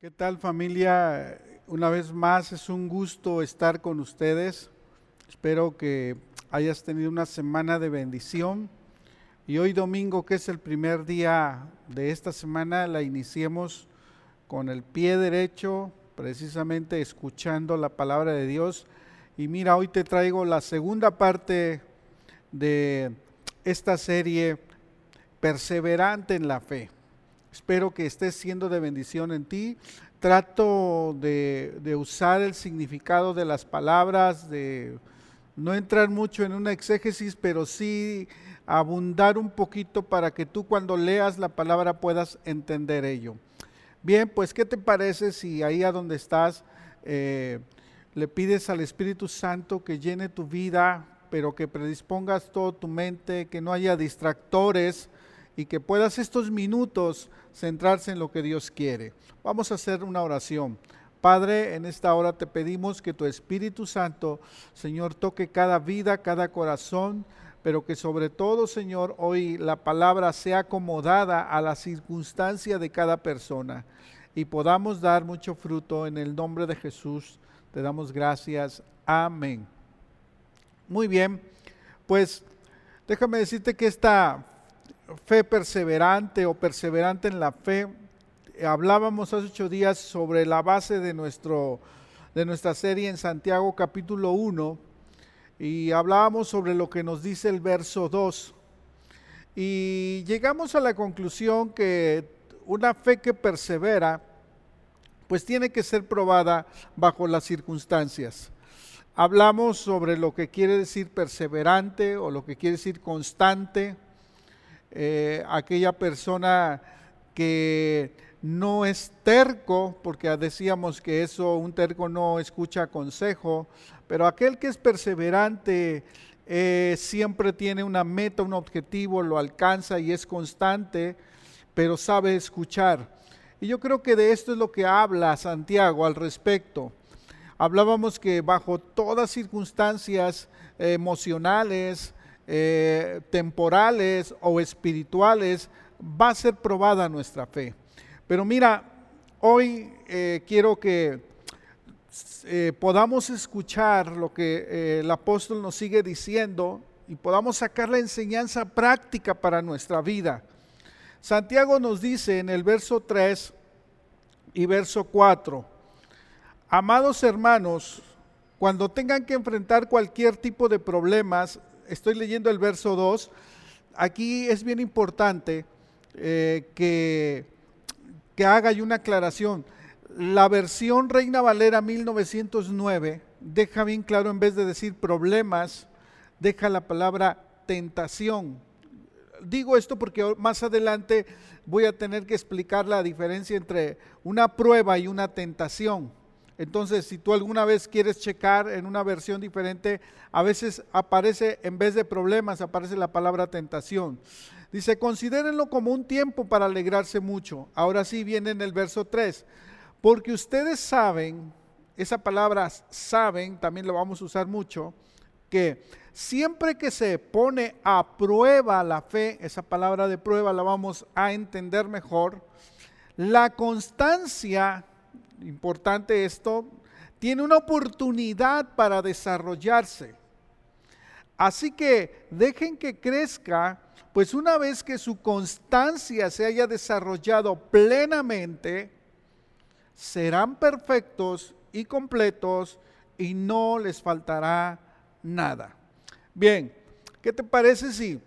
¿Qué tal familia? Una vez más es un gusto estar con ustedes. Espero que hayas tenido una semana de bendición. Y hoy domingo, que es el primer día de esta semana, la iniciemos con el pie derecho, precisamente escuchando la palabra de Dios. Y mira, hoy te traigo la segunda parte de esta serie, Perseverante en la Fe. Espero que estés siendo de bendición en ti. Trato de, de usar el significado de las palabras, de no entrar mucho en una exégesis, pero sí abundar un poquito para que tú cuando leas la palabra puedas entender ello. Bien, pues ¿qué te parece si ahí a donde estás eh, le pides al Espíritu Santo que llene tu vida, pero que predispongas toda tu mente, que no haya distractores y que puedas estos minutos centrarse en lo que Dios quiere. Vamos a hacer una oración. Padre, en esta hora te pedimos que tu Espíritu Santo, Señor, toque cada vida, cada corazón, pero que sobre todo, Señor, hoy la palabra sea acomodada a la circunstancia de cada persona y podamos dar mucho fruto en el nombre de Jesús. Te damos gracias. Amén. Muy bien, pues déjame decirte que esta fe perseverante o perseverante en la fe, hablábamos hace ocho días sobre la base de, nuestro, de nuestra serie en Santiago capítulo 1 y hablábamos sobre lo que nos dice el verso 2. Y llegamos a la conclusión que una fe que persevera, pues tiene que ser probada bajo las circunstancias. Hablamos sobre lo que quiere decir perseverante o lo que quiere decir constante, eh, aquella persona que no es terco, porque decíamos que eso, un terco no escucha consejo, pero aquel que es perseverante eh, siempre tiene una meta, un objetivo, lo alcanza y es constante, pero sabe escuchar. Y yo creo que de esto es lo que habla Santiago al respecto. Hablábamos que bajo todas circunstancias emocionales, eh, temporales o espirituales, va a ser probada nuestra fe. Pero mira, hoy eh, quiero que eh, podamos escuchar lo que eh, el apóstol nos sigue diciendo y podamos sacar la enseñanza práctica para nuestra vida. Santiago nos dice en el verso 3 y verso 4, amados hermanos, cuando tengan que enfrentar cualquier tipo de problemas, estoy leyendo el verso 2, aquí es bien importante que que haga una aclaración. La versión Reina Valera 1909 deja bien claro, en vez de decir problemas, deja la palabra tentación. Digo esto porque más adelante voy a tener que explicar la diferencia entre una prueba y una tentación. Entonces, si tú alguna vez quieres checar en una versión diferente, a veces aparece, en vez de problemas, aparece la palabra tentación. Dice, considérenlo como un tiempo para alegrarse mucho. Ahora sí viene en el verso 3. Porque ustedes saben, esa palabra saben, también lo vamos a usar mucho, que siempre que se pone a prueba la fe, esa palabra de prueba la vamos a entender mejor, la constancia, importante esto, tiene una oportunidad para desarrollarse. Así que dejen que crezca pues una vez que su constancia se haya desarrollado plenamente, serán perfectos y completos y no les faltará nada. Bien, ¿qué te parece si,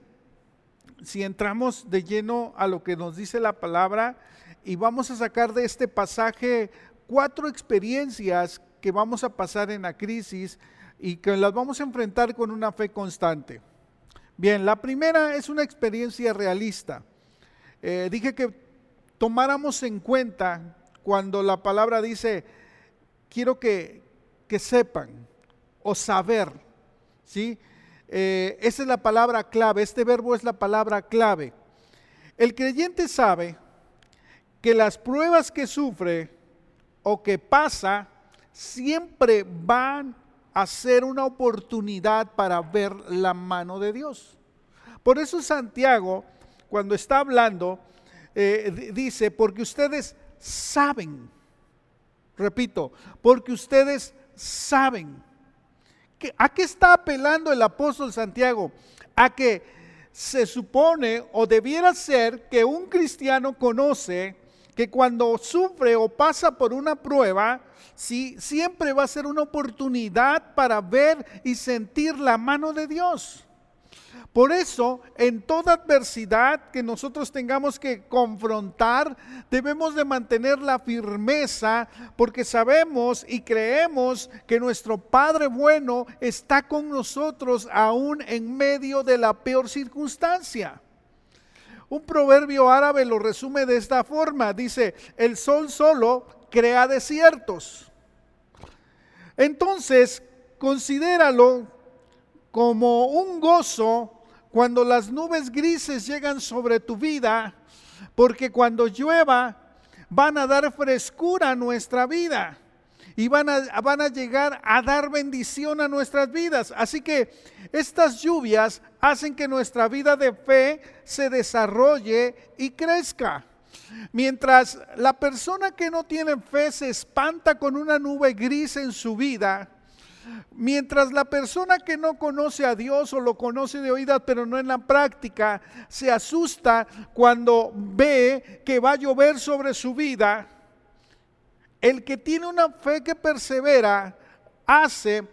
si entramos de lleno a lo que nos dice la palabra y vamos a sacar de este pasaje cuatro experiencias que vamos a pasar en la crisis y que las vamos a enfrentar con una fe constante? Bien, la primera es una experiencia realista. Eh, dije que tomáramos en cuenta cuando la palabra dice, quiero que, sepan o saber, ¿sí? Eh, esa es la palabra clave, este verbo es la palabra clave. El creyente sabe que las pruebas que sufre o que pasa siempre van hacer una oportunidad para ver la mano de Dios. Por eso Santiago, cuando está hablando, eh, dice, porque ustedes saben, repito, porque ustedes saben. ¿A qué está apelando el apóstol Santiago? A que se supone o debiera ser que un cristiano conoce que cuando sufre o pasa por una prueba, sí, siempre va a ser una oportunidad para ver y sentir la mano de Dios. Por eso, en toda adversidad que nosotros tengamos que confrontar, debemos de mantener la firmeza porque sabemos y creemos que nuestro Padre bueno está con nosotros aún en medio de la peor circunstancia. Un proverbio árabe lo resume de esta forma. Dice, el sol solo crea desiertos. Entonces, considéralo como un gozo cuando las nubes grises llegan sobre tu vida, porque cuando llueva van a dar frescura a nuestra vida y van a, van a llegar a dar bendición a nuestras vidas. Así que estas lluvias hacen que nuestra vida de fe se desarrolle y crezca. Mientras la persona que no tiene fe se espanta con una nube gris en su vida, Mientras la persona que no conoce a Dios o lo conoce de oídas pero no en la práctica, se asusta cuando ve que va a llover sobre su vida, el que tiene una fe que persevera hace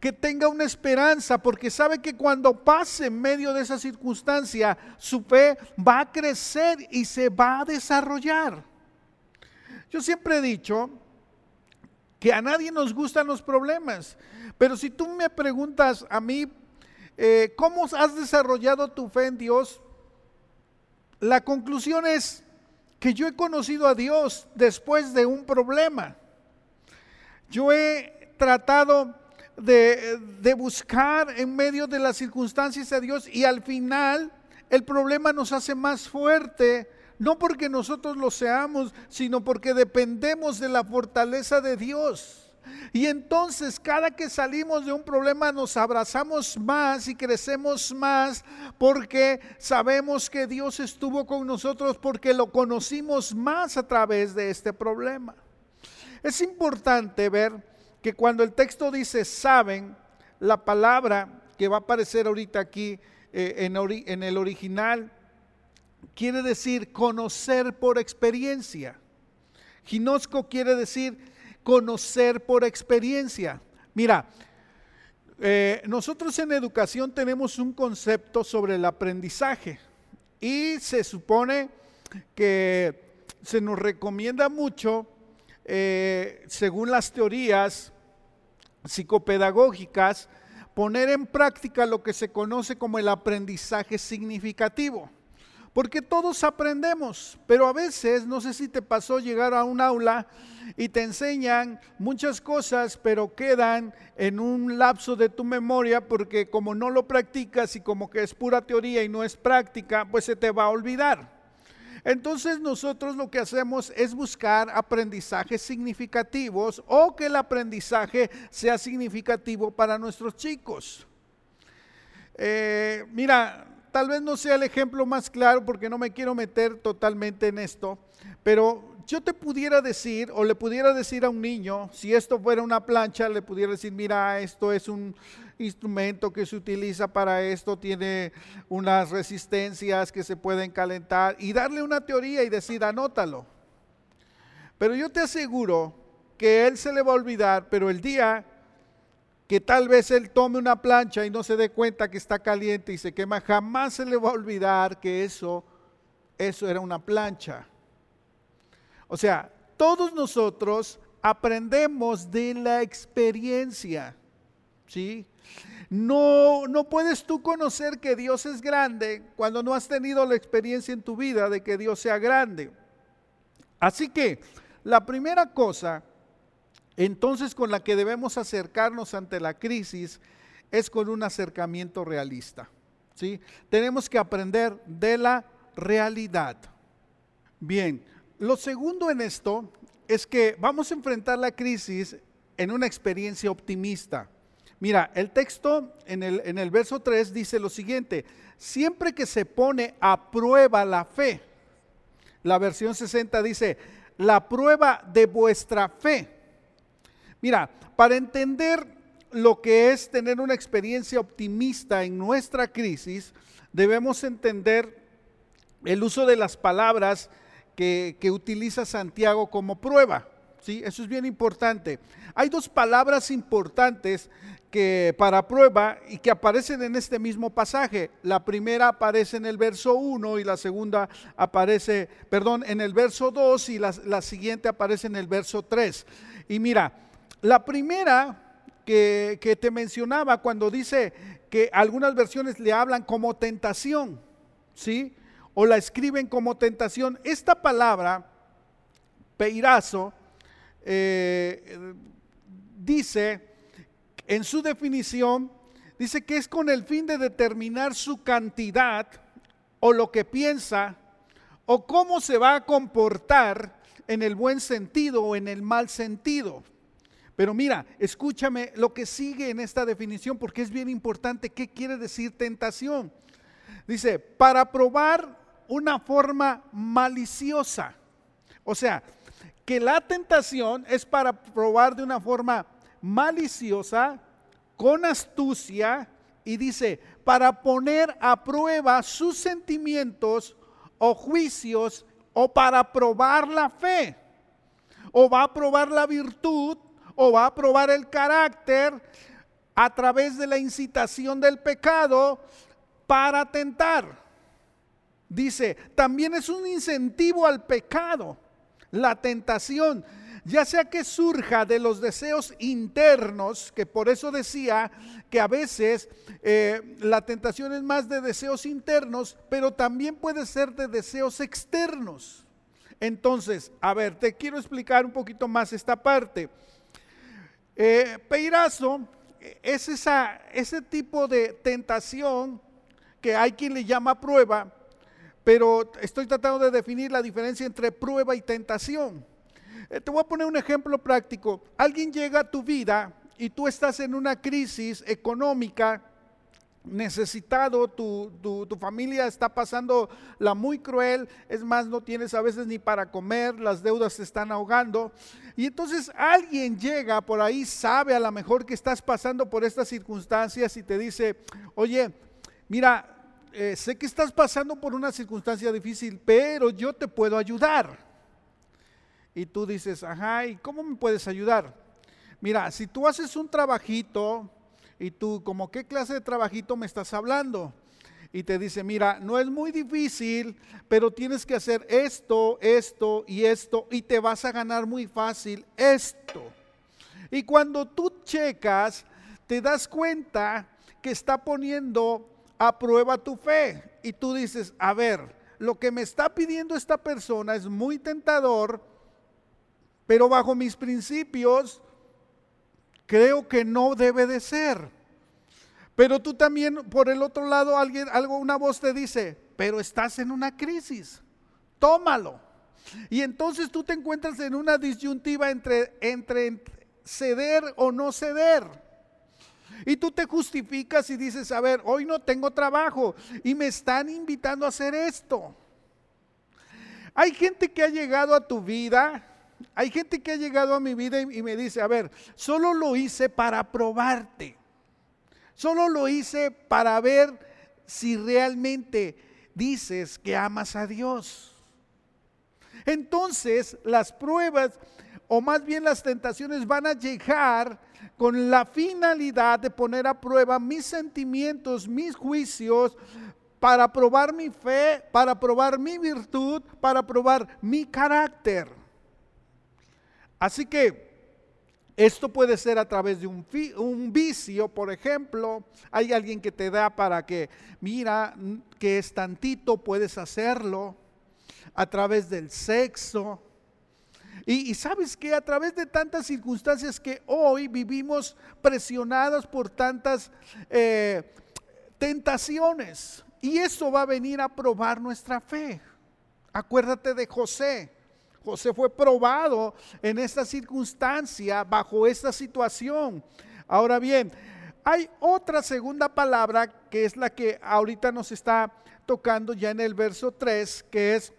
que tenga una esperanza, porque sabe que cuando pase en medio de esa circunstancia, su fe va a crecer y se va a desarrollar. Yo siempre he dicho que a nadie nos gustan los problemas, pero si tú me preguntas a mí, eh, ¿cómo has desarrollado tu fe en Dios? La conclusión es, que yo he conocido a Dios después de un problema. Yo he tratado de, de, buscar en medio de las circunstancias a Dios y al final el problema nos hace más fuerte, no porque nosotros lo seamos, sino porque dependemos de la fortaleza de Dios. Y entonces cada que salimos de un problema nos abrazamos más y crecemos más porque sabemos que Dios estuvo con nosotros porque lo conocimos más a través de este problema. Es importante ver que cuando el texto dice saben, la palabra que va a aparecer ahorita aquí eh, en, el original quiere decir conocer por experiencia. Ginosco quiere decir conocer por experiencia. Mira, eh, nosotros en educación tenemos un concepto sobre el aprendizaje y se supone que se nos recomienda mucho, eh, según las teorías psicopedagógicas, poner en práctica lo que se conoce como el aprendizaje significativo. Porque todos aprendemos, pero a veces, no sé si te pasó llegar a un aula y te enseñan muchas cosas, pero quedan en un lapso de tu memoria porque como no lo practicas y como que es pura teoría y no es práctica, pues se te va a olvidar. Entonces nosotros lo que hacemos es buscar aprendizajes significativos o que el aprendizaje sea significativo para nuestros chicos. Eh, mira, tal vez no sea el ejemplo más claro porque no me quiero meter totalmente en esto, pero yo te pudiera decir o le pudiera decir a un niño, si esto fuera una plancha, le pudiera decir, mira, esto es un instrumento que se utiliza para esto, tiene unas resistencias que se pueden calentar y darle una teoría y decir, anótalo. Pero yo te aseguro que él se le va a olvidar, pero el día que tal vez él tome una plancha y no se dé cuenta que está caliente y se quema, jamás se le va a olvidar que eso, eso era una plancha. O sea, todos nosotros aprendemos de la experiencia, ¿sí? No, no puedes tú conocer que Dios es grande cuando no has tenido la experiencia en tu vida de que Dios sea grande. Así que la primera cosa entonces con la que debemos acercarnos ante la crisis es con un acercamiento realista. ¿sí? Tenemos que aprender de la realidad. Bien, lo segundo en esto es que vamos a enfrentar la crisis en una experiencia optimista. Mira, el texto en el, en el verso 3 dice lo siguiente, siempre que se pone a prueba la fe, la versión 60 dice, la prueba de vuestra fe. Mira, para entender lo que es tener una experiencia optimista en nuestra crisis, debemos entender el uso de las palabras que, utiliza Santiago como prueba. ¿sí? Eso es bien importante. Hay dos palabras importantes que para prueba y que aparecen en este mismo pasaje. La primera aparece en el verso 1 y la segunda aparece, perdón, en el verso 2 y la, la siguiente aparece en el verso 3. Y mira, la primera que, que, te mencionaba cuando dice que algunas versiones le hablan como tentación, ¿sí? O la escriben como tentación. Esta palabra, peirazo, eh, dice en su definición, dice que es con el fin de determinar su cantidad o lo que piensa o cómo se va a comportar en el buen sentido o en el mal sentido. Pero mira, escúchame lo que sigue en esta definición porque es bien importante. ¿Qué quiere decir tentación? Dice, para probar una forma maliciosa. O sea, que la tentación es para probar de una forma maliciosa, con astucia, y dice, para poner a prueba sus sentimientos o juicios o para probar la fe. O va a probar la virtud o va a probar el carácter a través de la incitación del pecado para tentar. Dice, también es un incentivo al pecado la tentación, ya sea que surja de los deseos internos, que por eso decía que a veces eh, la tentación es más de deseos internos, pero también puede ser de deseos externos. Entonces, a ver, te quiero explicar un poquito más esta parte. Eh, peirazo es esa, ese tipo de tentación que hay quien le llama prueba, pero estoy tratando de definir la diferencia entre prueba y tentación. Eh, te voy a poner un ejemplo práctico. Alguien llega a tu vida y tú estás en una crisis económica, necesitado, tu, tu, familia está pasando la muy cruel, es más, no tienes a veces ni para comer, las deudas se están ahogando. Y entonces alguien llega por ahí, sabe a lo mejor que estás pasando por estas circunstancias y te dice, oye, mira, eh, sé que estás pasando por una circunstancia difícil, pero yo te puedo ayudar. Y tú dices, ajá, ¿y cómo me puedes ayudar? Mira, si tú haces un trabajito y tú, como qué clase de trabajito me estás hablando? Y te dice, mira, no es muy difícil, pero tienes que hacer esto, esto y esto, y te vas a ganar muy fácil esto. Y cuando tú checas, te das cuenta que está poniendo aprueba tu fe. Y tú dices, a ver, lo que me está pidiendo esta persona es muy tentador, pero bajo mis principios creo que no debe de ser. Pero tú también, por el otro lado, alguien, algo, una voz te dice, pero estás en una crisis, tómalo. Y entonces tú te encuentras en una disyuntiva entre, entre ceder o no ceder. Y tú te justificas y dices, a ver, hoy no tengo trabajo y me están invitando a hacer esto. Hay gente que ha llegado a tu vida, hay gente que ha llegado a mi vida y, me dice, a ver, solo lo hice para probarte. Solo lo hice para ver si realmente dices que amas a Dios. Entonces las pruebas o más bien las tentaciones van a llegar con la finalidad de poner a prueba mis sentimientos, mis juicios, para probar mi fe, para probar mi virtud, para probar mi carácter. Así que esto puede ser a través de un, vicio, por ejemplo. Hay alguien que te da para que, mira, que es tantito, puedes hacerlo. A través del sexo, y, sabes que a través de tantas circunstancias que hoy vivimos presionadas por tantas eh, tentaciones, y eso va a venir a probar nuestra fe. Acuérdate de José. José fue probado en esta circunstancia, bajo esta situación. Ahora bien, hay otra segunda palabra que es la que ahorita nos está tocando ya en el verso 3, que es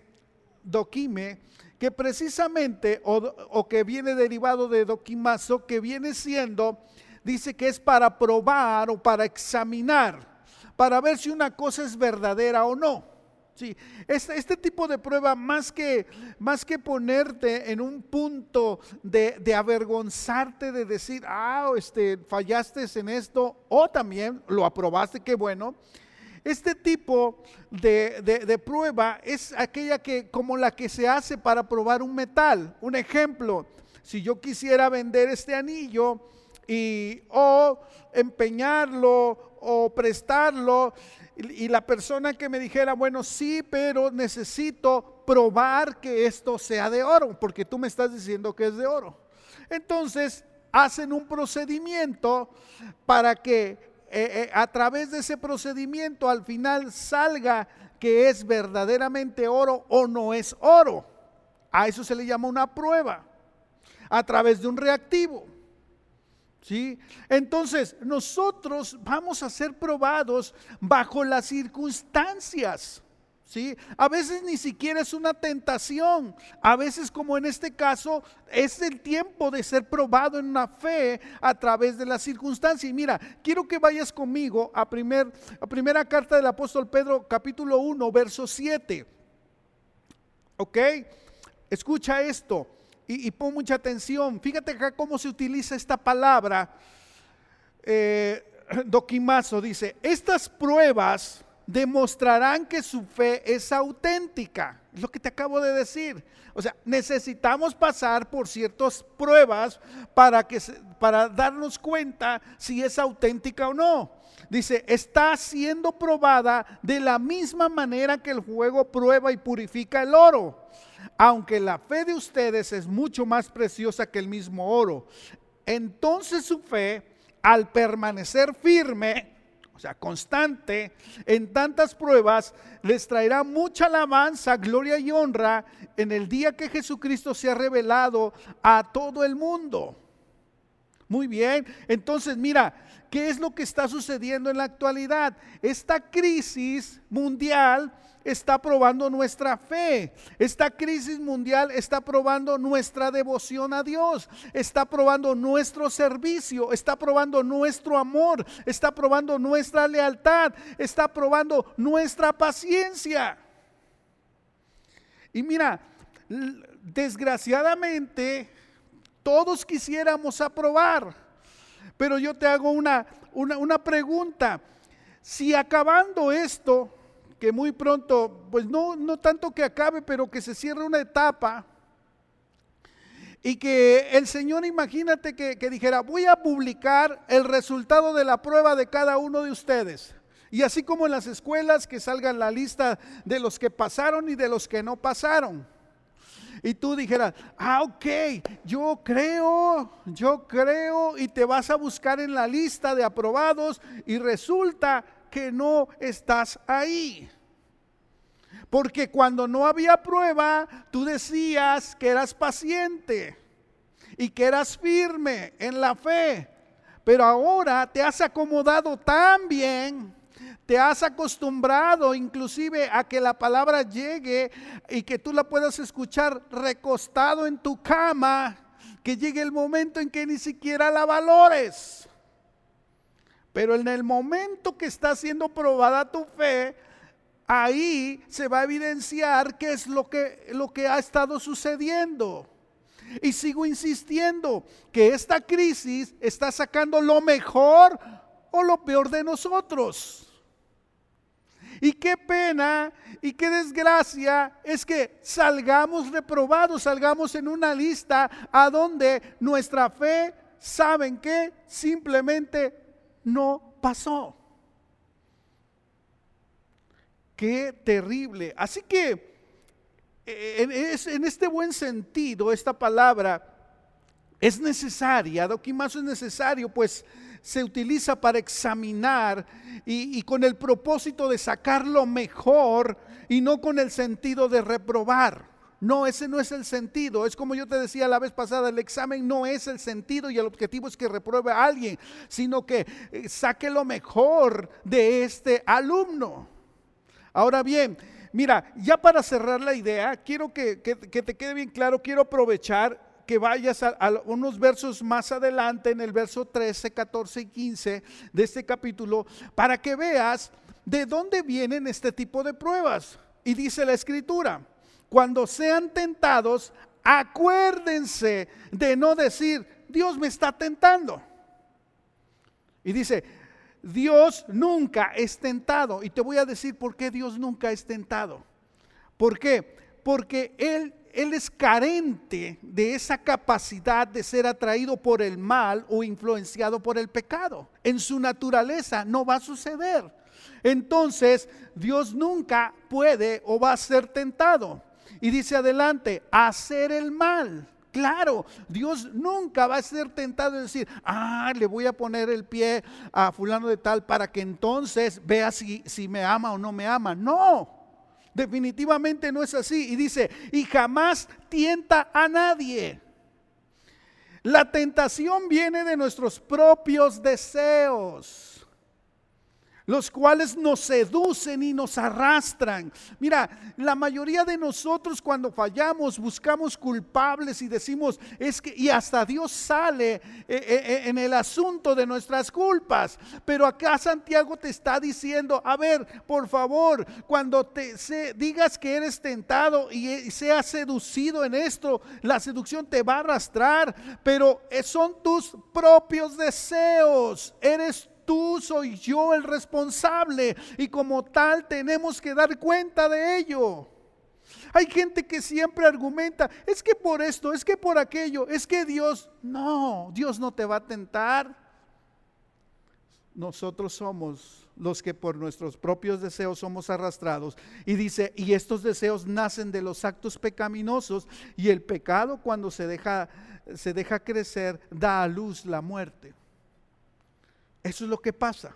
doquime, que precisamente, o, que viene derivado de doquimazo, que viene siendo, dice que es para probar o para examinar, para ver si una cosa es verdadera o no. Sí, este, este, tipo de prueba, más que, más que ponerte en un punto de, de, avergonzarte, de decir, ah, este, fallaste en esto, o también lo aprobaste, qué bueno. Este tipo de, de, prueba es aquella que, como la que se hace para probar un metal. Un ejemplo, si yo quisiera vender este anillo y o empeñarlo o prestarlo, y, la persona que me dijera, bueno, sí, pero necesito probar que esto sea de oro, porque tú me estás diciendo que es de oro. Entonces, hacen un procedimiento para que eh, eh, a través de ese procedimiento al final salga que es verdaderamente oro o no es oro. A eso se le llama una prueba, a través de un reactivo. ¿Sí? Entonces, nosotros vamos a ser probados bajo las circunstancias. ¿Sí? A veces ni siquiera es una tentación. A veces, como en este caso, es el tiempo de ser probado en una fe a través de las circunstancias. Y mira, quiero que vayas conmigo a, primer, a primera carta del apóstol Pedro, capítulo 1, verso 7. ¿Ok? Escucha esto y, pon mucha atención. Fíjate acá cómo se utiliza esta palabra. Eh, doquimazo dice, estas pruebas demostrarán que su fe es auténtica. Es lo que te acabo de decir. O sea, necesitamos pasar por ciertas pruebas para, que, para darnos cuenta si es auténtica o no. Dice, está siendo probada de la misma manera que el fuego prueba y purifica el oro aunque la fe de ustedes es mucho más preciosa que el mismo oro, entonces su fe, al permanecer firme, o sea, constante en tantas pruebas, les traerá mucha alabanza, gloria y honra en el día que Jesucristo se ha revelado a todo el mundo. Muy bien, entonces mira, ¿qué es lo que está sucediendo en la actualidad? Esta crisis mundial está probando nuestra fe. Esta crisis mundial está probando nuestra devoción a Dios. Está probando nuestro servicio. Está probando nuestro amor. Está probando nuestra lealtad. Está probando nuestra paciencia. Y mira, desgraciadamente, todos quisiéramos aprobar. Pero yo te hago una, una, pregunta. Si acabando esto, que muy pronto, pues no, no tanto que acabe, pero que se cierre una etapa. Y que el Señor, imagínate que, que dijera, voy a publicar el resultado de la prueba de cada uno de ustedes. Y así como en las escuelas, que salgan la lista de los que pasaron y de los que no pasaron. Y tú dijeras, ah, ok, yo creo, yo creo, y te vas a buscar en la lista de aprobados y resulta que no estás ahí. Porque cuando no había prueba, tú decías que eras paciente y que eras firme en la fe. Pero ahora te has acomodado tan bien, te has acostumbrado inclusive a que la palabra llegue y que tú la puedas escuchar recostado en tu cama, que llegue el momento en que ni siquiera la valores. Pero en el momento que está siendo probada tu fe, ahí se va a evidenciar qué es lo que, lo que ha estado sucediendo. Y sigo insistiendo que esta crisis está sacando lo mejor o lo peor de nosotros. Y qué pena y qué desgracia es que salgamos reprobados, salgamos en una lista a donde nuestra fe, ¿saben qué? Simplemente no pasó. Qué terrible. Así que eh, en, este buen sentido, esta palabra es necesaria, doquimazo es necesario, pues se utiliza para examinar y, con el propósito de sacar lo mejor y no con el sentido de reprobar. No, ese no es el sentido. Es como yo te decía la vez pasada, el examen no es el sentido y el objetivo es que repruebe a alguien, sino que eh, saque lo mejor de este alumno. Ahora bien, mira, ya para cerrar la idea, quiero que, te quede bien claro, quiero aprovechar que vayas a, unos versos más adelante, en el verso 13, 14 y 15 de este capítulo, para que veas de dónde vienen este tipo de pruebas. Y dice la escritura, cuando sean tentados, acuérdense de no decir, Dios me está tentando. Y dice, Dios nunca es tentado. Y te voy a decir por qué Dios nunca es tentado. ¿Por qué? Porque Él, Él es carente de esa capacidad de ser atraído por el mal o influenciado por el pecado. En su naturaleza no va a suceder. Entonces, Dios nunca puede o va a ser tentado. Y dice adelante, hacer el mal. Claro, Dios nunca va a ser tentado de decir, ah, le voy a poner el pie a fulano de tal para que entonces vea si, si me ama o no me ama. No, definitivamente no es así. Y dice, y jamás tienta a nadie. La tentación viene de nuestros propios deseos los cuales nos seducen y nos arrastran. Mira, la mayoría de nosotros cuando fallamos buscamos culpables y decimos, es que, y hasta Dios sale eh, eh, eh, en el asunto de nuestras culpas. Pero acá Santiago te está diciendo, a ver, por favor, cuando te digas que eres tentado y, y seas seducido en esto, la seducción te va a arrastrar, pero son tus propios deseos, eres tú, soy yo el responsable y como tal tenemos que dar cuenta de ello. Hay gente que siempre argumenta, es que por esto, es que por aquello, es que Dios, no, Dios no te va a tentar. Nosotros somos los que por nuestros propios deseos somos arrastrados. Y dice, y estos deseos nacen de los actos pecaminosos y el pecado cuando se deja, se deja crecer da a luz la muerte. Eso es lo que pasa.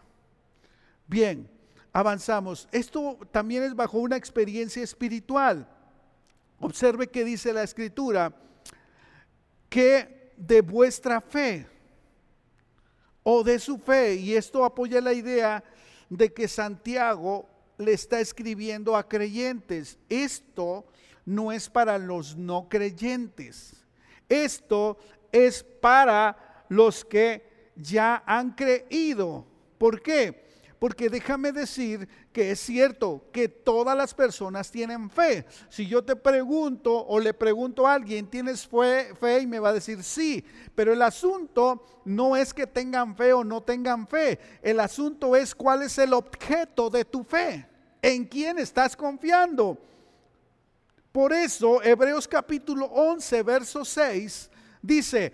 Bien, avanzamos. Esto también es bajo una experiencia espiritual. Observe que dice la escritura, que de vuestra fe o de su fe, y esto apoya la idea de que Santiago le está escribiendo a creyentes. Esto no es para los no creyentes. Esto es para los que ya han creído. ¿Por qué? Porque déjame decir que es cierto que todas las personas tienen fe. Si yo te pregunto o le pregunto a alguien, ¿tienes fe, fe? Y me va a decir sí. Pero el asunto no es que tengan fe o no tengan fe. El asunto es cuál es el objeto de tu fe. ¿En quién estás confiando? Por eso Hebreos capítulo 11, verso 6 dice,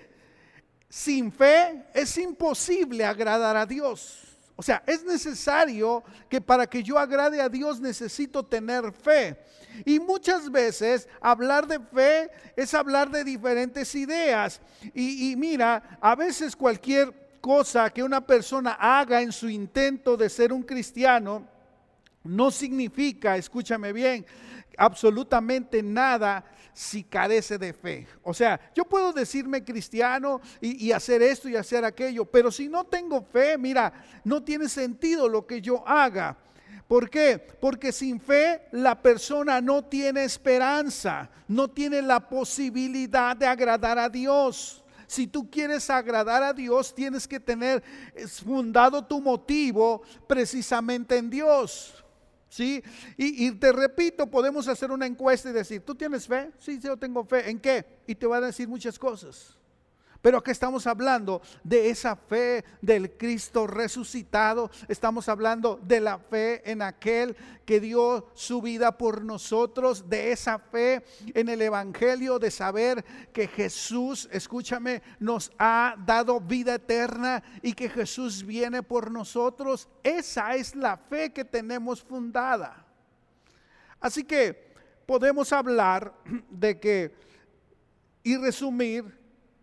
sin fe es imposible agradar a Dios. O sea, es necesario que para que yo agrade a Dios necesito tener fe. Y muchas veces hablar de fe es hablar de diferentes ideas. Y, mira, a veces cualquier cosa que una persona haga en su intento de ser un cristiano no significa, escúchame bien, absolutamente nada si carece de fe. O sea, yo puedo decirme cristiano y, hacer esto y hacer aquello, pero si no tengo fe, mira, no tiene sentido lo que yo haga. ¿Por qué? Porque sin fe la persona no tiene esperanza, no tiene la posibilidad de agradar a Dios. Si tú quieres agradar a Dios, tienes que tener fundado tu motivo precisamente en Dios. ¿Sí? Y, te repito, podemos hacer una encuesta y decir, ¿tú tienes fe? Sí, yo tengo fe. ¿En qué? Y te van a decir muchas cosas. Pero aquí estamos hablando de esa fe del Cristo resucitado. Estamos hablando de la fe en aquel que dio su vida por nosotros. De esa fe en el Evangelio, de saber que Jesús, escúchame, nos ha dado vida eterna y que Jesús viene por nosotros. Esa es la fe que tenemos fundada. Así que podemos hablar de que y resumir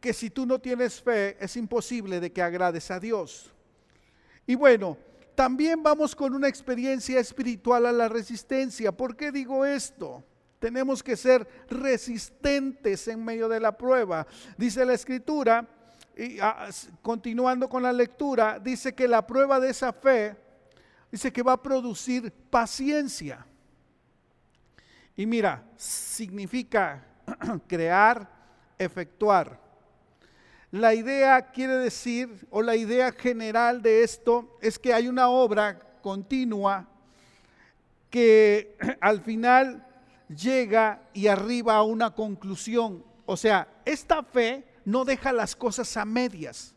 que si tú no tienes fe es imposible de que agrades a Dios. Y bueno, también vamos con una experiencia espiritual a la resistencia. ¿Por qué digo esto? tenemos que ser resistentes en medio de la prueba. Dice la escritura, y ah, continuando con la lectura, dice que la prueba de esa fe, dice que va a producir paciencia. Y mira, significa crear, efectuar. La idea quiere decir, o la idea general de esto es que hay una obra continua que al final llega y arriba a una conclusión. O sea, esta fe no deja las cosas a medias.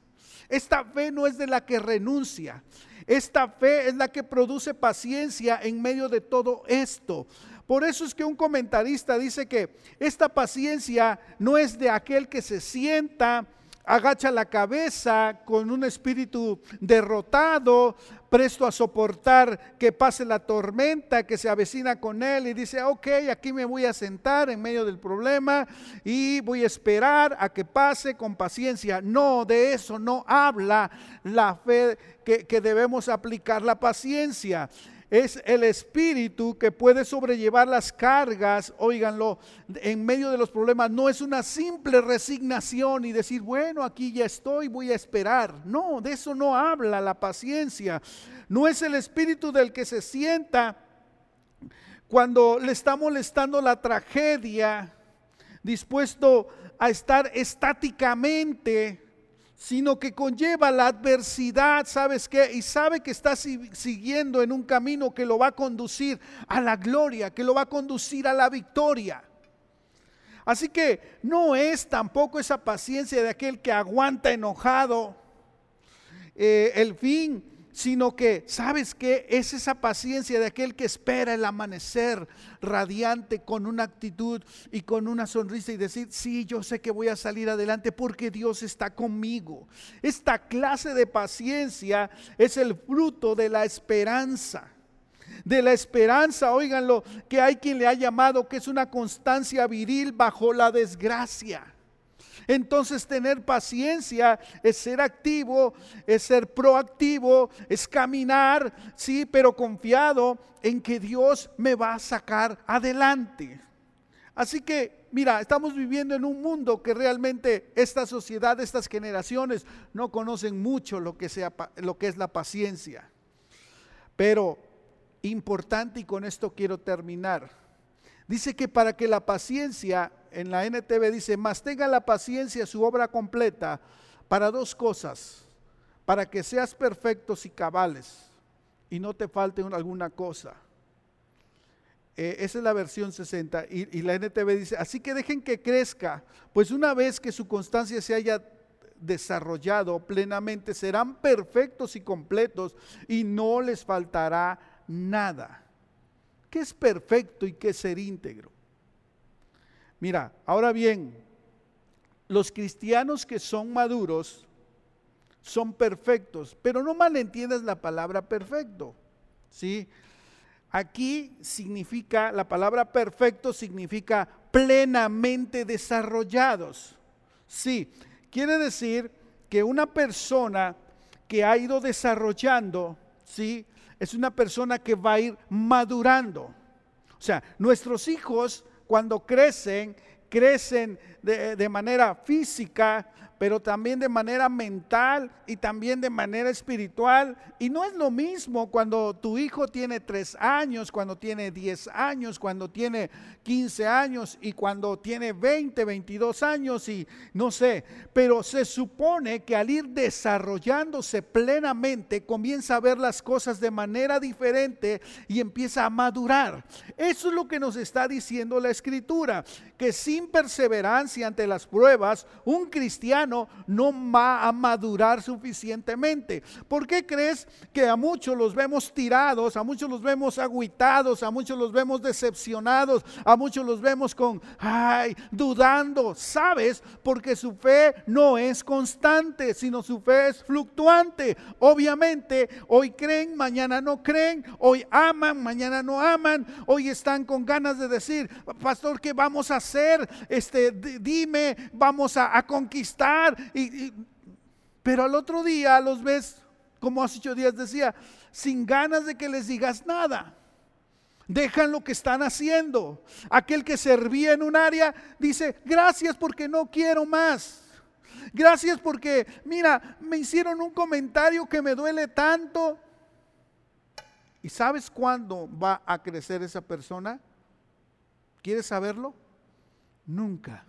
Esta fe no es de la que renuncia. Esta fe es la que produce paciencia en medio de todo esto. Por eso es que un comentarista dice que esta paciencia no es de aquel que se sienta, agacha la cabeza con un espíritu derrotado, presto a soportar que pase la tormenta que se avecina con él y dice, ok, aquí me voy a sentar en medio del problema y voy a esperar a que pase con paciencia. No, de eso no habla la fe que, que debemos aplicar la paciencia es el espíritu que puede sobrellevar las cargas, oíganlo, en medio de los problemas. No es una simple resignación y decir, bueno, aquí ya estoy, voy a esperar. No, de eso no habla la paciencia. No es el espíritu del que se sienta cuando le está molestando la tragedia, dispuesto a estar estáticamente sino que conlleva la adversidad, ¿sabes qué? Y sabe que está siguiendo en un camino que lo va a conducir a la gloria, que lo va a conducir a la victoria. Así que no es tampoco esa paciencia de aquel que aguanta enojado eh, el fin sino que, ¿sabes qué? Es esa paciencia de aquel que espera el amanecer radiante con una actitud y con una sonrisa y decir, sí, yo sé que voy a salir adelante porque Dios está conmigo. Esta clase de paciencia es el fruto de la esperanza. De la esperanza, óiganlo, que hay quien le ha llamado que es una constancia viril bajo la desgracia. Entonces tener paciencia es ser activo, es ser proactivo, es caminar, sí, pero confiado en que Dios me va a sacar adelante. Así que, mira, estamos viviendo en un mundo que realmente esta sociedad, estas generaciones no conocen mucho lo que, sea, lo que es la paciencia. Pero importante, y con esto quiero terminar, dice que para que la paciencia en la NTV dice, más tenga la paciencia su obra completa para dos cosas, para que seas perfectos y cabales y no te falte alguna cosa. Eh, esa es la versión 60 y, y la NTV dice, así que dejen que crezca, pues una vez que su constancia se haya desarrollado plenamente, serán perfectos y completos y no les faltará nada. ¿Qué es perfecto y qué es ser íntegro? Mira, ahora bien, los cristianos que son maduros son perfectos, pero no malentiendas la palabra perfecto, ¿sí? Aquí significa, la palabra perfecto significa plenamente desarrollados. Sí, quiere decir que una persona que ha ido desarrollando, ¿sí? Es una persona que va a ir madurando. O sea, nuestros hijos cuando crecen, crecen de, de manera física, pero también de manera mental y también de manera espiritual. Y no es lo mismo cuando tu hijo tiene tres años, cuando tiene diez años, cuando tiene 15 años y cuando tiene 20, 22 años y no sé. Pero se supone que al ir desarrollándose plenamente comienza a ver las cosas de manera diferente y empieza a madurar. Eso es lo que nos está diciendo la escritura, que sin perseverancia ante las pruebas, un cristiano no va a madurar suficientemente. ¿Por qué crees que a muchos los vemos tirados, a muchos los vemos agüitados, a muchos los vemos decepcionados, a muchos los vemos con, ay, dudando? ¿Sabes? Porque su fe no es constante, sino su fe es fluctuante. Obviamente, hoy creen, mañana no creen, hoy aman, mañana no aman, hoy están con ganas de decir, pastor, ¿qué vamos a hacer? Este, dime, vamos a conquistar pero al otro día los ves, como hace ocho días decía, sin ganas de que les digas nada. dejan lo que están haciendo. Aquel que servía en un área dice, gracias porque no quiero más. Gracias porque, mira, me hicieron un comentario que me duele tanto. ¿Y sabes cuándo va a crecer esa persona? ¿Quieres saberlo? Nunca.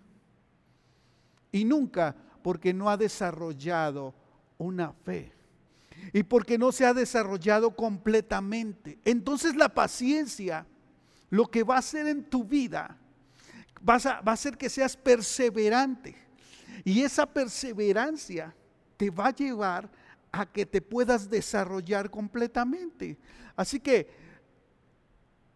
Y nunca porque no ha desarrollado una fe y porque no se ha desarrollado completamente. Entonces la paciencia, lo que va a hacer en tu vida, va a, hacer que seas perseverante. Y esa perseverancia te va a llevar a que te puedas desarrollar completamente. Así que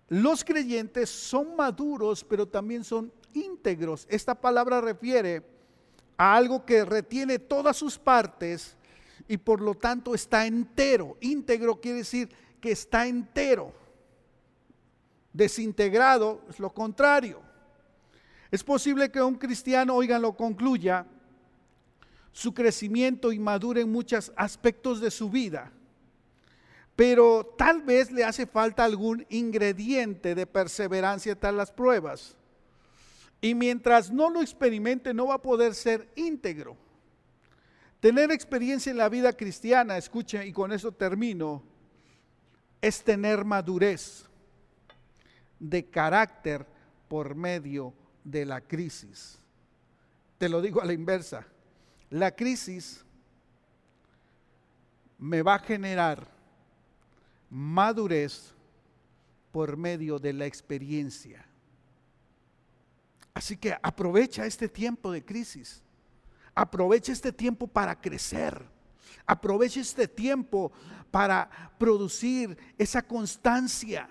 los creyentes son maduros, pero también son íntegros. Esta palabra refiere a algo que retiene todas sus partes y por lo tanto está entero. Íntegro quiere decir que está entero. Desintegrado es lo contrario. Es posible que un cristiano, oigan, lo concluya, su crecimiento y madure en muchos aspectos de su vida, pero tal vez le hace falta algún ingrediente de perseverancia tras las pruebas. Y mientras no lo experimente, no va a poder ser íntegro. Tener experiencia en la vida cristiana, escuchen, y con eso termino, es tener madurez de carácter por medio de la crisis. Te lo digo a la inversa. La crisis me va a generar madurez por medio de la experiencia. Así que aprovecha este tiempo de crisis Aprovecha este tiempo para crecer. Aprovecha este tiempo para producir esa constancia.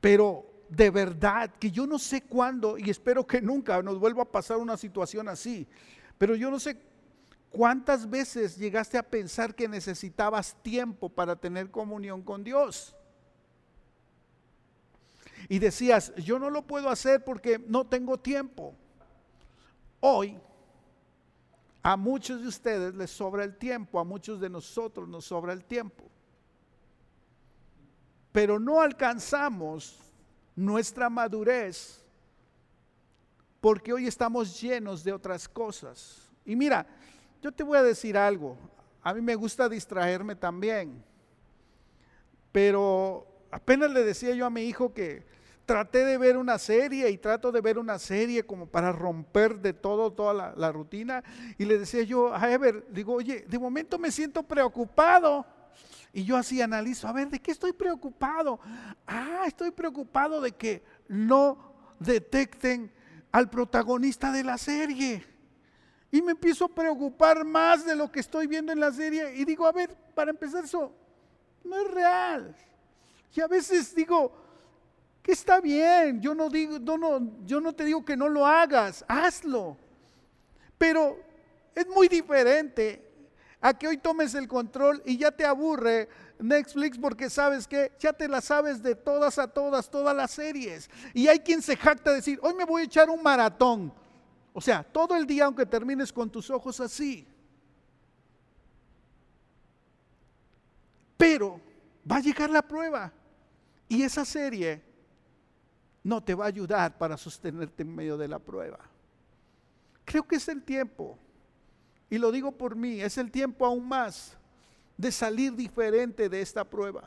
Pero de verdad que yo no sé cuándo, y espero que nunca nos vuelva a pasar una situación así, pero yo no sé cuántas veces llegaste a pensar que necesitabas tiempo para tener comunión con Dios. Y decías, yo no lo puedo hacer porque no tengo tiempo. Hoy a muchos de ustedes les sobra el tiempo, a muchos de nosotros nos sobra el tiempo. Pero no alcanzamos nuestra madurez porque hoy estamos llenos de otras cosas. Y mira, yo te voy a decir algo, a mí me gusta distraerme también, pero apenas le decía yo a mi hijo que traté de ver una serie y trato de ver una serie como para romper de todo, toda la, rutina. Y le decía yo a Ever, digo, oye, de momento me siento preocupado. Y yo así analizo, a ver, ¿de qué estoy preocupado? Ah, estoy preocupado de que no detecten al protagonista de la serie. Y me empiezo a preocupar más de lo que estoy viendo en la serie. Y digo, a ver, para empezar eso, no es real. Y a veces digo, que está bien, yo no digo, yo no te digo que no lo hagas, hazlo. Pero es muy diferente a que hoy tomes el control y ya te aburre Netflix porque sabes que ya te la sabes de todas a todas, todas las series. Y hay quien se jacta de decir, hoy me voy a echar un maratón. O sea, todo el día aunque termines con tus ojos así. Pero va a llegar la prueba. Y esa serie no te va a ayudar para sostenerte en medio de la prueba. Creo que es el tiempo, y lo digo por mí, es el tiempo aún más de salir diferente de esta prueba.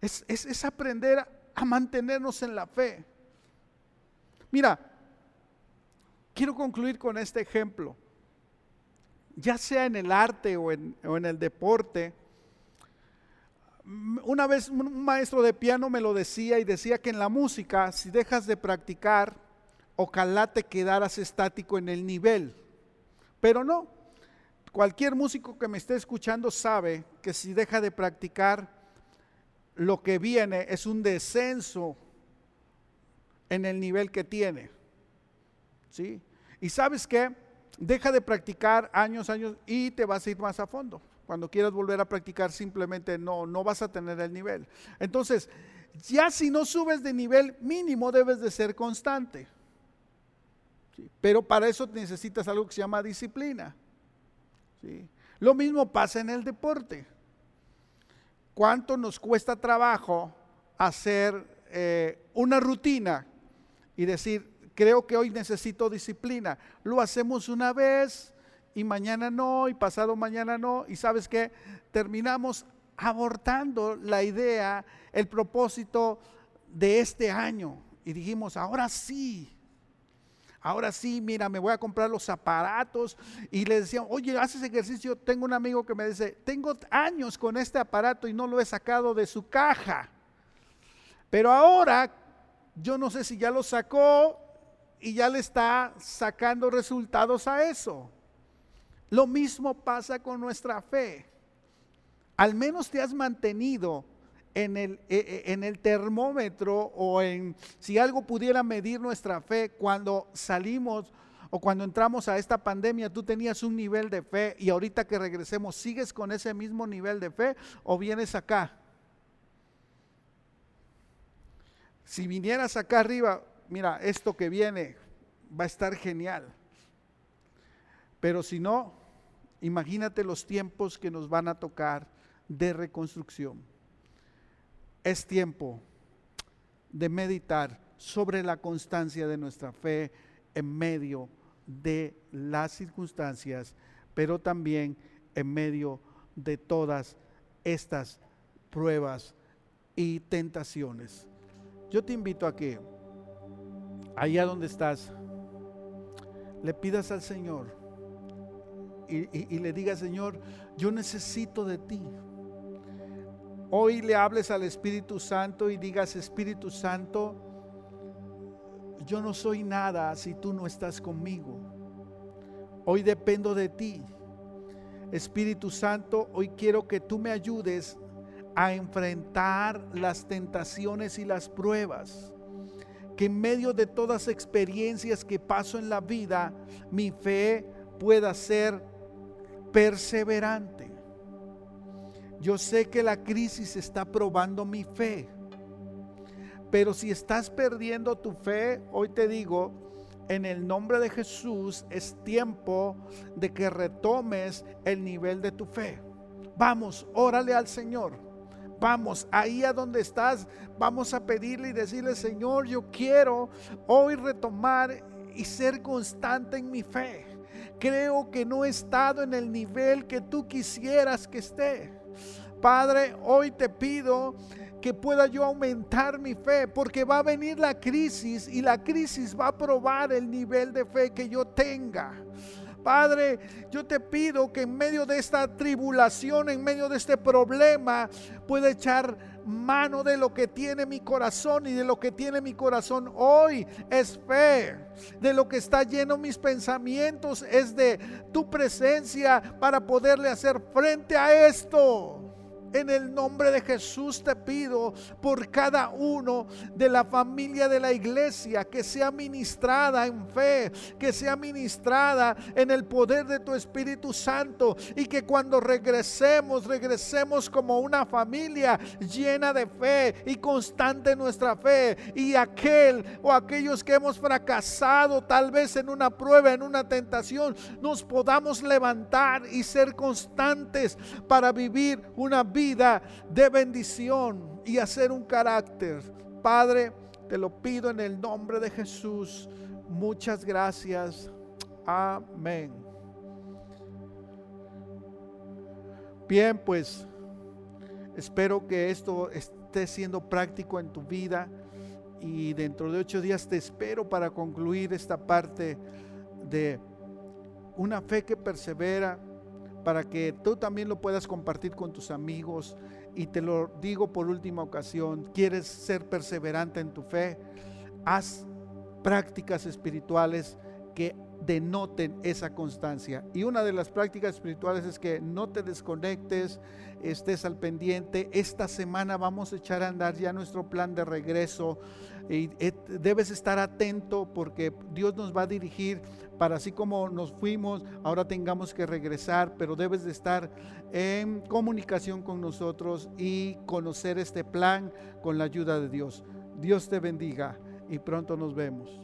Es, aprender a, mantenernos en la fe. Mira, quiero concluir con este ejemplo. Ya sea en el arte o en, o en el deporte, una vez un maestro de piano me lo decía y decía que en la música, si dejas de practicar, ojalá te quedaras estático en el nivel. Pero no, cualquier músico que me esté escuchando sabe que si deja de practicar, lo que viene es un descenso en el nivel que tiene. ¿Sí? Y sabes que deja de practicar años, años y te vas a ir más a fondo. Cuando quieras volver a practicar, simplemente no, no vas a tener el nivel. Entonces, ya si no subes de nivel mínimo, debes de ser constante. Pero para eso necesitas algo que se llama disciplina. Lo mismo pasa en el deporte. cuánto nos cuesta trabajo hacer eh, una rutina y decir, creo que hoy necesito disciplina. Lo hacemos una vez y mañana no, y pasado mañana no, y sabes que terminamos abortando la idea, el propósito de este año. Y dijimos, ahora sí, ahora sí, mira, me voy a comprar los aparatos. Y le decían, oye, haces ejercicio. Tengo un amigo que me dice, tengo años con este aparato y no lo he sacado de su caja. Pero ahora, yo no sé si ya lo sacó y ya le está sacando resultados a eso. Lo mismo pasa con nuestra fe. Al menos te has mantenido en el, e, e, en el termómetro o en si algo pudiera medir nuestra fe cuando salimos o cuando entramos a esta pandemia, tú tenías un nivel de fe y ahorita que regresemos, ¿sigues con ese mismo nivel de fe o vienes acá? Si vinieras acá arriba, mira, esto que viene va a estar genial. Pero si no, imagínate los tiempos que nos van a tocar de reconstrucción. Es tiempo de meditar sobre la constancia de nuestra fe en medio de las circunstancias, pero también en medio de todas estas pruebas y tentaciones. Yo te invito a que allá donde estás, le pidas al Señor y, le digas, Señor, yo necesito de ti. Hoy le hables al Espíritu Santo y digas, Espíritu Santo, yo no soy nada si tú no estás conmigo. Hoy dependo de ti. Espíritu Santo, hoy quiero que tú me ayudes a enfrentar las tentaciones y las pruebas. Que en medio de todas experiencias que paso en la vida, mi fe pueda ser perseverante. Yo sé que la crisis está probando mi fe. Pero si estás perdiendo tu fe, hoy te digo, en el nombre de Jesús es tiempo de que retomes el nivel de tu fe. Vamos, órale al Señor. Vamos, ahí a donde estás, vamos a pedirle y decirle, Señor, yo quiero hoy retomar y ser constante en mi fe. Creo que no he estado en el nivel que tú quisieras que esté. Padre, hoy te pido que pueda yo aumentar mi fe, porque va a venir la crisis y la crisis va a probar el nivel de fe que yo tenga. Padre, yo te pido que en medio de esta tribulación, en medio de este problema, pueda echar mano de lo que tiene mi corazón y de lo que tiene mi corazón hoy es fe. De lo que está lleno mis pensamientos es de tu presencia para poderle hacer frente a esto. En el nombre de Jesús te pido por cada uno de la familia de la iglesia que sea ministrada en fe, que sea ministrada en el poder de tu Espíritu Santo y que cuando regresemos, regresemos como una familia llena de fe y constante nuestra fe. Y aquel o aquellos que hemos fracasado tal vez en una prueba, en una tentación, nos podamos levantar y ser constantes para vivir una vida de bendición y hacer un carácter. Padre, te lo pido en el nombre de Jesús. Muchas gracias. Amén. Bien, pues espero que esto esté siendo práctico en tu vida y dentro de ocho días te espero para concluir esta parte de una fe que persevera para que tú también lo puedas compartir con tus amigos. Y te lo digo por última ocasión, quieres ser perseverante en tu fe, haz prácticas espirituales que denoten esa constancia. Y una de las prácticas espirituales es que no te desconectes, estés al pendiente. Esta semana vamos a echar a andar ya nuestro plan de regreso y eh, debes estar atento porque Dios nos va a dirigir para así como nos fuimos, ahora tengamos que regresar, pero debes de estar en comunicación con nosotros y conocer este plan con la ayuda de Dios. Dios te bendiga y pronto nos vemos.